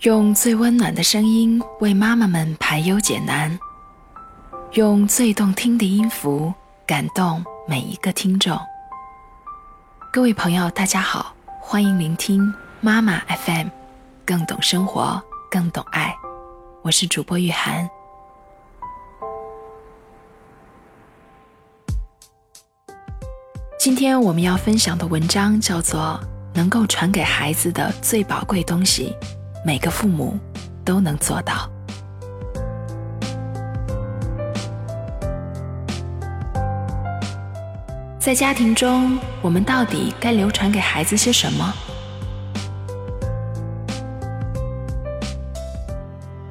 用最温暖的声音为妈妈们排忧解难，用最动听的音符感动每一个听众。各位朋友，大家好，欢迎聆听妈妈 FM，更懂生活，更懂爱。我是主播玉涵。今天我们要分享的文章叫做《能够传给孩子的最宝贵东西》。每个父母都能做到。在家庭中，我们到底该流传给孩子些什么？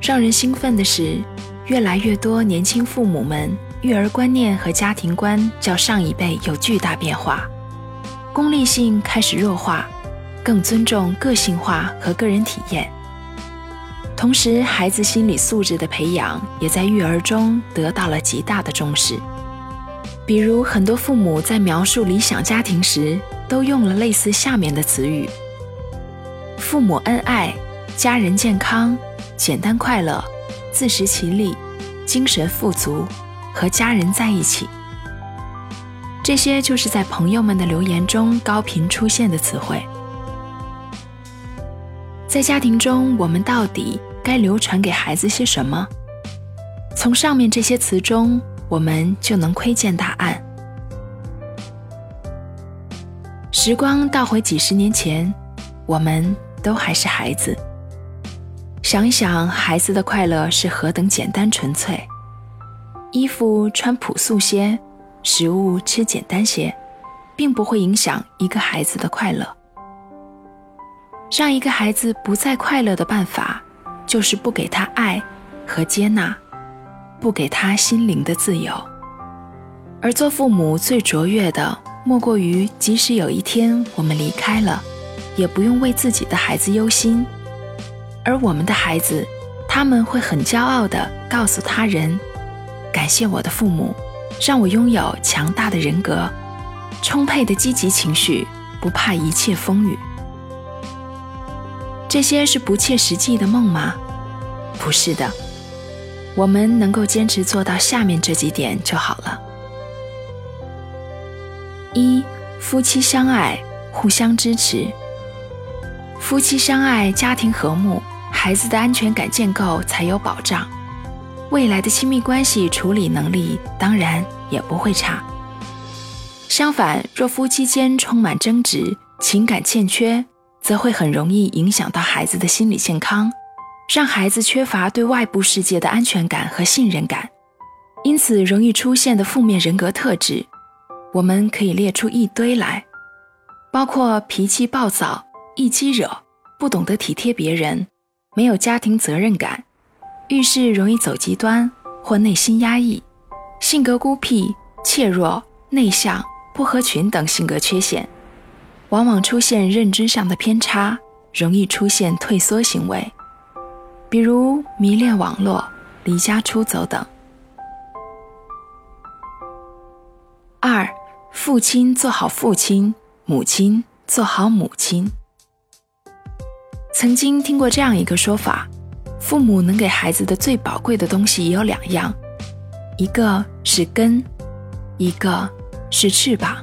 让人兴奋的是，越来越多年轻父母们育儿观念和家庭观较上一辈有巨大变化，功利性开始弱化，更尊重个性化和个人体验。同时，孩子心理素质的培养也在育儿中得到了极大的重视。比如，很多父母在描述理想家庭时，都用了类似下面的词语：父母恩爱、家人健康、简单快乐、自食其力、精神富足、和家人在一起。这些就是在朋友们的留言中高频出现的词汇。在家庭中，我们到底？该流传给孩子些什么？从上面这些词中，我们就能窥见答案。时光倒回几十年前，我们都还是孩子。想一想，孩子的快乐是何等简单纯粹：衣服穿朴素些，食物吃简单些，并不会影响一个孩子的快乐。让一个孩子不再快乐的办法。就是不给他爱和接纳，不给他心灵的自由。而做父母最卓越的，莫过于即使有一天我们离开了，也不用为自己的孩子忧心。而我们的孩子，他们会很骄傲地告诉他人：“感谢我的父母，让我拥有强大的人格，充沛的积极情绪，不怕一切风雨。”这些是不切实际的梦吗？不是的，我们能够坚持做到下面这几点就好了。一、夫妻相爱，互相支持。夫妻相爱，家庭和睦，孩子的安全感建构才有保障，未来的亲密关系处理能力当然也不会差。相反，若夫妻间充满争执，情感欠缺。则会很容易影响到孩子的心理健康，让孩子缺乏对外部世界的安全感和信任感，因此容易出现的负面人格特质，我们可以列出一堆来，包括脾气暴躁、易激惹、不懂得体贴别人、没有家庭责任感、遇事容易走极端或内心压抑、性格孤僻、怯弱、内向、不合群等性格缺陷。往往出现认知上的偏差，容易出现退缩行为，比如迷恋网络、离家出走等。二，父亲做好父亲，母亲做好母亲。曾经听过这样一个说法：父母能给孩子的最宝贵的东西有两样，一个是根，一个是翅膀。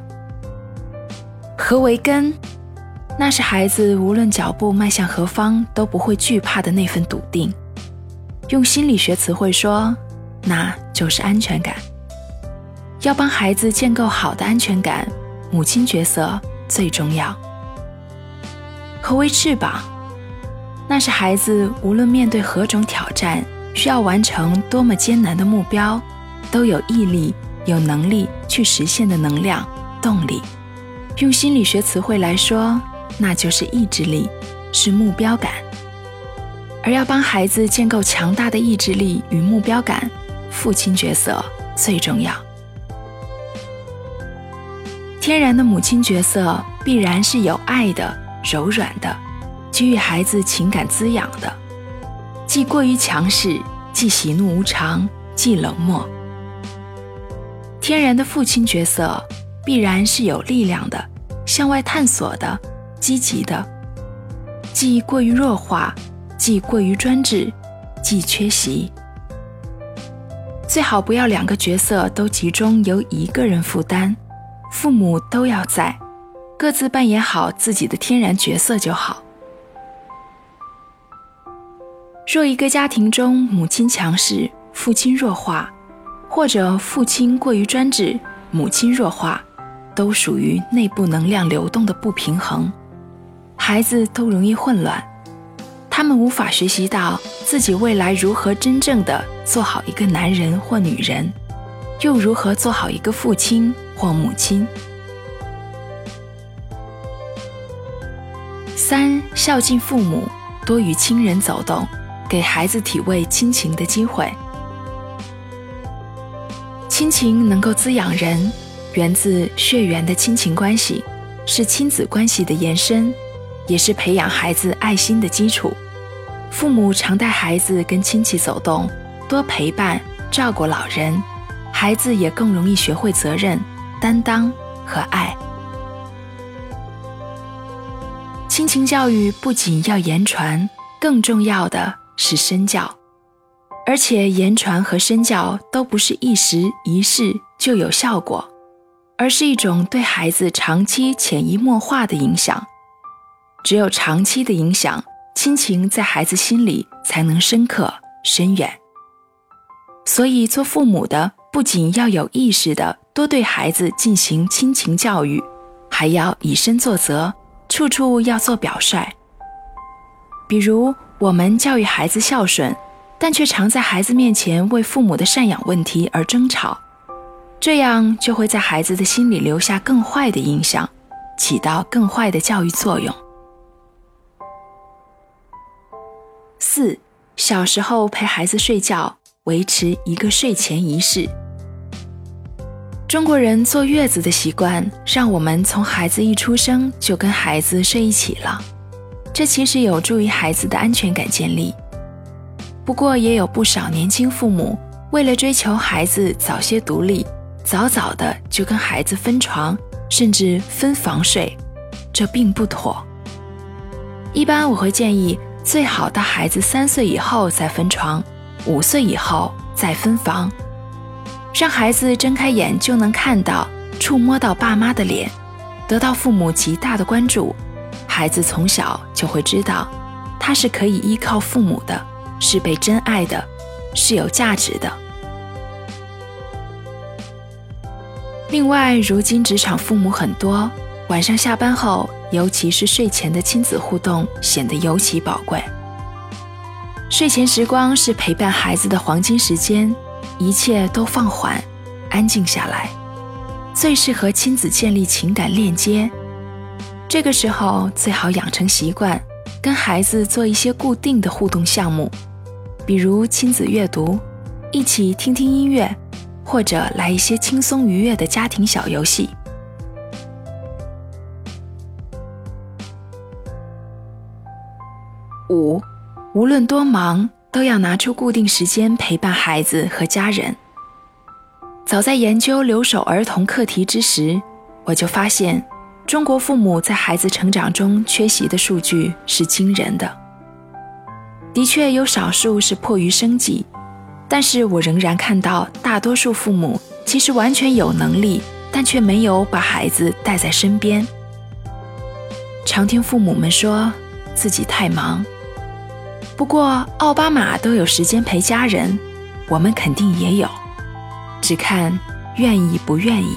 何为根？那是孩子无论脚步迈向何方都不会惧怕的那份笃定。用心理学词汇说，那就是安全感。要帮孩子建构好的安全感，母亲角色最重要。何为翅膀？那是孩子无论面对何种挑战，需要完成多么艰难的目标，都有毅力、有能力去实现的能量、动力。用心理学词汇来说，那就是意志力，是目标感。而要帮孩子建构强大的意志力与目标感，父亲角色最重要。天然的母亲角色必然是有爱的、柔软的，给予孩子情感滋养的，既过于强势，既喜怒无常，既冷漠。天然的父亲角色。必然是有力量的，向外探索的，积极的，既过于弱化，既过于专制，既缺席。最好不要两个角色都集中由一个人负担，父母都要在，各自扮演好自己的天然角色就好。若一个家庭中母亲强势，父亲弱化，或者父亲过于专制，母亲弱化，都属于内部能量流动的不平衡，孩子都容易混乱，他们无法学习到自己未来如何真正的做好一个男人或女人，又如何做好一个父亲或母亲。三孝敬父母，多与亲人走动。给孩子体味亲情的机会。亲情能够滋养人，源自血缘的亲情关系，是亲子关系的延伸，也是培养孩子爱心的基础。父母常带孩子跟亲戚走动，多陪伴照顾老人，孩子也更容易学会责任、担当和爱。亲情教育不仅要言传，更重要的。是身教，而且言传和身教都不是一时一事就有效果，而是一种对孩子长期潜移默化的影响。只有长期的影响，亲情在孩子心里才能深刻深远。所以，做父母的不仅要有意识的多对孩子进行亲情教育，还要以身作则，处处要做表率。比如。我们教育孩子孝顺，但却常在孩子面前为父母的赡养问题而争吵，这样就会在孩子的心里留下更坏的印象，起到更坏的教育作用。四，小时候陪孩子睡觉，维持一个睡前仪式。中国人坐月子的习惯，让我们从孩子一出生就跟孩子睡一起了。这其实有助于孩子的安全感建立，不过也有不少年轻父母为了追求孩子早些独立，早早的就跟孩子分床，甚至分房睡，这并不妥。一般我会建议，最好到孩子三岁以后再分床，五岁以后再分房，让孩子睁开眼就能看到、触摸到爸妈的脸，得到父母极大的关注。孩子从小就会知道，他是可以依靠父母的，是被真爱的，是有价值的。另外，如今职场父母很多，晚上下班后，尤其是睡前的亲子互动显得尤其宝贵。睡前时光是陪伴孩子的黄金时间，一切都放缓，安静下来，最适合亲子建立情感链接。这个时候最好养成习惯，跟孩子做一些固定的互动项目，比如亲子阅读，一起听听音乐，或者来一些轻松愉悦的家庭小游戏。五，无论多忙，都要拿出固定时间陪伴孩子和家人。早在研究留守儿童课题之时，我就发现。中国父母在孩子成长中缺席的数据是惊人的。的确有少数是迫于生计，但是我仍然看到大多数父母其实完全有能力，但却没有把孩子带在身边。常听父母们说自己太忙，不过奥巴马都有时间陪家人，我们肯定也有，只看愿意不愿意。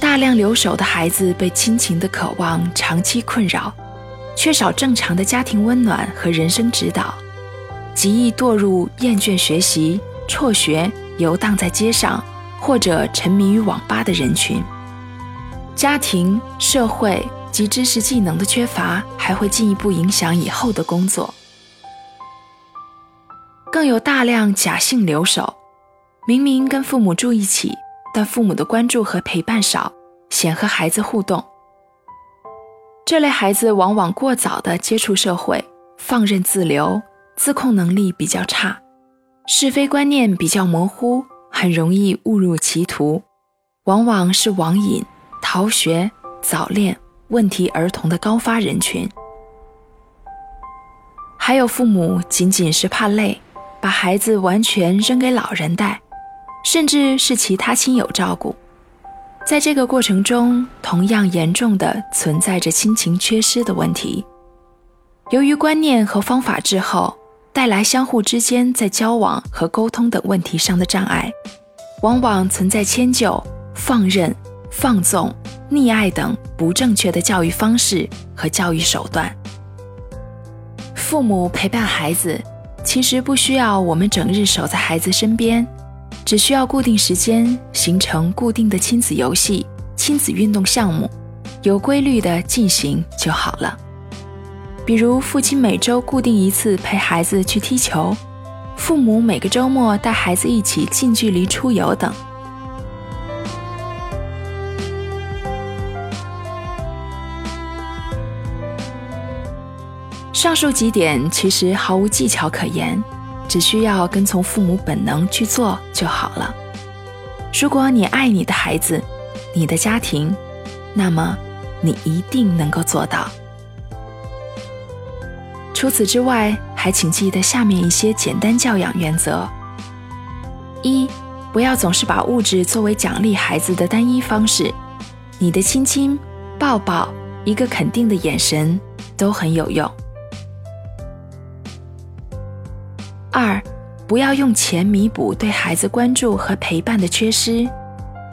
大量留守的孩子被亲情的渴望长期困扰，缺少正常的家庭温暖和人生指导，极易堕入厌倦学习、辍学、游荡在街上或者沉迷于网吧的人群。家庭、社会及知识技能的缺乏，还会进一步影响以后的工作。更有大量假性留守，明明跟父母住一起，但父母的关注和陪伴少。嫌和孩子互动，这类孩子往往过早的接触社会，放任自流，自控能力比较差，是非观念比较模糊，很容易误入歧途，往往是网瘾、逃学、早恋、问题儿童的高发人群。还有父母仅仅是怕累，把孩子完全扔给老人带，甚至是其他亲友照顾。在这个过程中，同样严重的存在着亲情缺失的问题。由于观念和方法滞后，带来相互之间在交往和沟通等问题上的障碍，往往存在迁就、放任、放纵、溺爱等不正确的教育方式和教育手段。父母陪伴孩子，其实不需要我们整日守在孩子身边，只需要固定时间，形成固定的亲子游戏、亲子运动项目，有规律的进行就好了。比如，父亲每周固定一次陪孩子去踢球，父母每个周末带孩子一起近距离出游等。上述几点其实毫无技巧可言，只需要跟从父母本能去做就好了。如果你爱你的孩子，你的家庭，那么你一定能够做到。除此之外，还请记得下面一些简单教养原则：一、不要总是把物质作为奖励孩子的单一方式，你的亲亲、抱抱、一个肯定的眼神都很有用。二，不要用钱弥补对孩子关注和陪伴的缺失，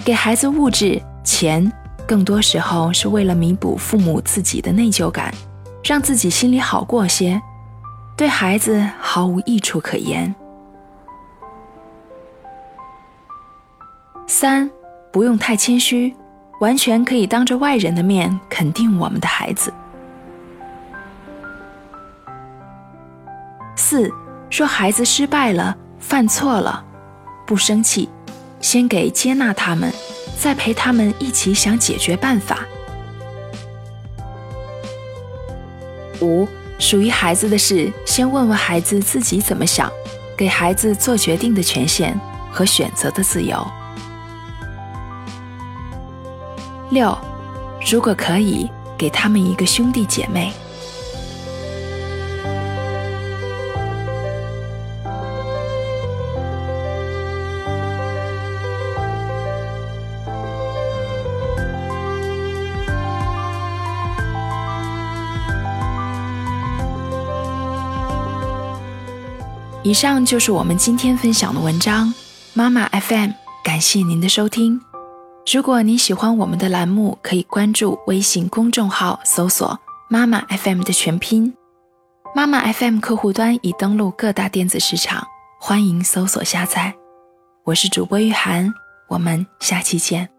给孩子物质钱，更多时候是为了弥补父母自己的内疚感，让自己心里好过些，对孩子毫无益处可言。三，不用太谦虚，完全可以当着外人的面肯定我们的孩子。四。说孩子失败了，犯错了，不生气，先给接纳他们，再陪他们一起想解决办法。五，属于孩子的事，先问问孩子自己怎么想，给孩子做决定的权限和选择的自由。六，如果可以，给他们一个兄弟姐妹。以上就是我们今天分享的文章，妈妈 FM，感谢您的收听。如果您喜欢我们的栏目，可以关注微信公众号，搜索“妈妈 FM” 的全拼。妈妈 FM 客户端已登录各大电子市场，欢迎搜索下载。我是主播玉涵，我们下期见。